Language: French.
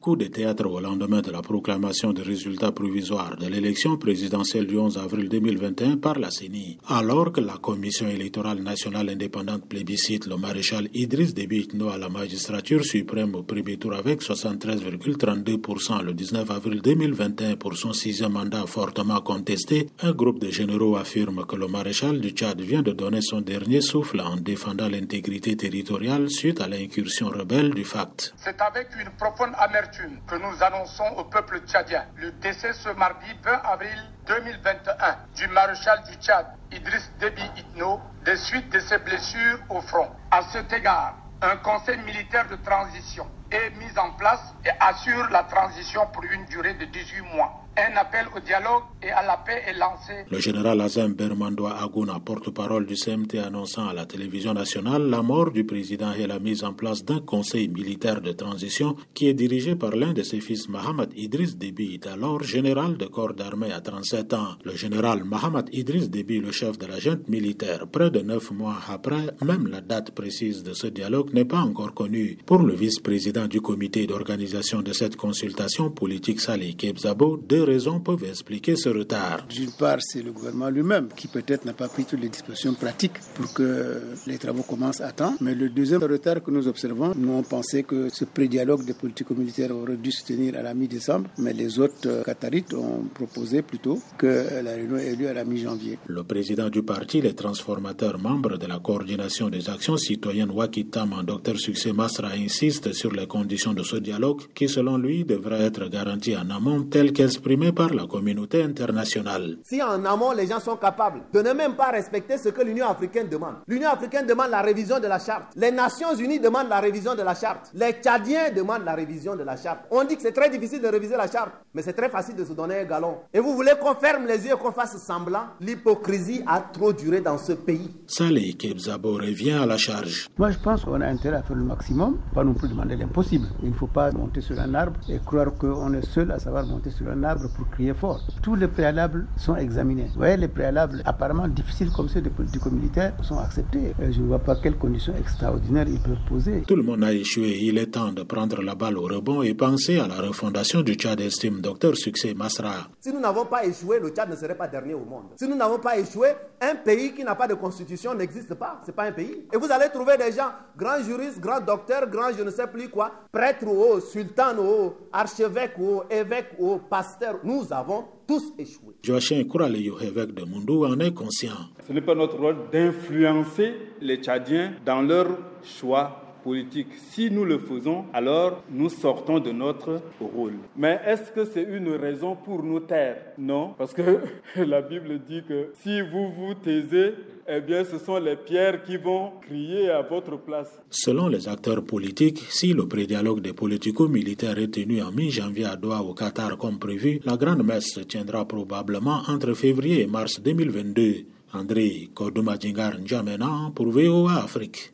Coup de théâtre au lendemain de la proclamation des résultats provisoires de l'élection présidentielle du 11 avril 2021 par la CENI. Alors que la Commission électorale nationale indépendante plébiscite le maréchal Idriss Déby à la magistrature suprême au premier tour avec 73,32% le 19 avril 2021 pour son sixième mandat fortement contesté, un groupe de généraux affirme que le maréchal du Tchad vient de donner son dernier souffle en défendant l'intégrité territoriale suite à l'incursion rebelle du FACT. C'est avec une profonde que nous annonçons au peuple tchadien le décès ce mardi 20 avril 2021 du maréchal du Tchad, Idriss Déby Itno, des suites de ses blessures au front. À cet égard, un conseil militaire de transition est mis en place et assure la transition pour une durée de 18 mois. Un appel au dialogue et à la paix est lancé. Le général Azem Bermandoa Agouna, porte-parole du CMT, annonçant à la télévision nationale la mort du président et la mise en place d'un conseil militaire de transition qui est dirigé par l'un de ses fils, Mohamed Idriss Déby, alors général de corps d'armée à 37 ans. Le général Mohamed Idriss Déby, le chef de la junte militaire, près de neuf mois après, même la date précise de ce dialogue n'est pas encore connue. Pour le vice-président du comité d'organisation de cette consultation politique Salih Kebzabo, deux raisons peuvent expliquer ce retard. D'une part, c'est le gouvernement lui-même qui peut-être n'a pas pris toutes les dispositions pratiques pour que les travaux commencent à temps. Mais le deuxième retard que nous observons, nous on pensait que ce pré-dialogue des politico-militaires aurait dû se tenir à la mi-décembre, mais les autres euh, Qatarites ont proposé plutôt que la réunion ait lieu à la mi-janvier. Le président du parti, les transformateurs membres de la coordination des actions citoyennes Wakitam, Dr Succès Masra, insiste sur les conditions de ce dialogue qui, selon lui, devrait être garanti en amont tel qu'exprimé par la communauté internationale. Si en amont les gens sont capables de ne même pas respecter ce que l'Union africaine demande, l'Union africaine demande la révision de la charte, les Nations unies demandent la révision de la charte, les Tchadiens demandent la révision de la charte. On dit que c'est très difficile de réviser la charte, mais c'est très facile de se donner un galon. Et vous voulez qu'on ferme les yeux et qu'on fasse semblant? L'hypocrisie a trop duré dans ce pays. Saleh Kebzabo revient à la charge. Moi, je pense qu'on a intérêt à faire le maximum, pas non plus demander Il ne faut pas monter sur un arbre et croire qu'on est seul à savoir monter sur un arbre pour crier fort. Tous les préalables sont examinés. Vous voyez, les préalables apparemment difficiles comme ceux des politico-militaires sont acceptés. Je ne vois pas quelles conditions extraordinaires ils peuvent poser. Tout le monde a échoué. Il est temps de prendre la balle au rebond et penser à la refondation du Tchad, estime docteur Succès Masra. Si nous n'avons pas échoué, le Tchad ne serait pas dernier au monde. Si nous n'avons pas échoué, un pays qui n'a pas de constitution n'existe pas. C'est pas un pays. Et vous allez trouver des gens, grands juristes, grands docteurs, grands je ne sais plus quoi, prêtres ou sultans ou archevêques ou évêques ou pasteurs. Nous avons tous échoué. Joachim Kouraleyo, évêque de Mundou, en est conscient. Ce n'est pas notre rôle d'influencer les Tchadiens dans leur choix politique. Si nous le faisons, alors nous sortons de notre rôle. Mais est-ce que c'est une raison pour nous taire? Non, parce que la Bible dit que si vous vous taisez, eh bien ce sont les pierres qui vont crier à votre place. Selon les acteurs politiques, si le prédialogue des politico-militaires est tenu en mi-janvier à Doha au Qatar comme prévu, la grande messe se tiendra probablement entre février et mars 2022. André Kodoumadjingar N'Djamena pour VOA Afrique.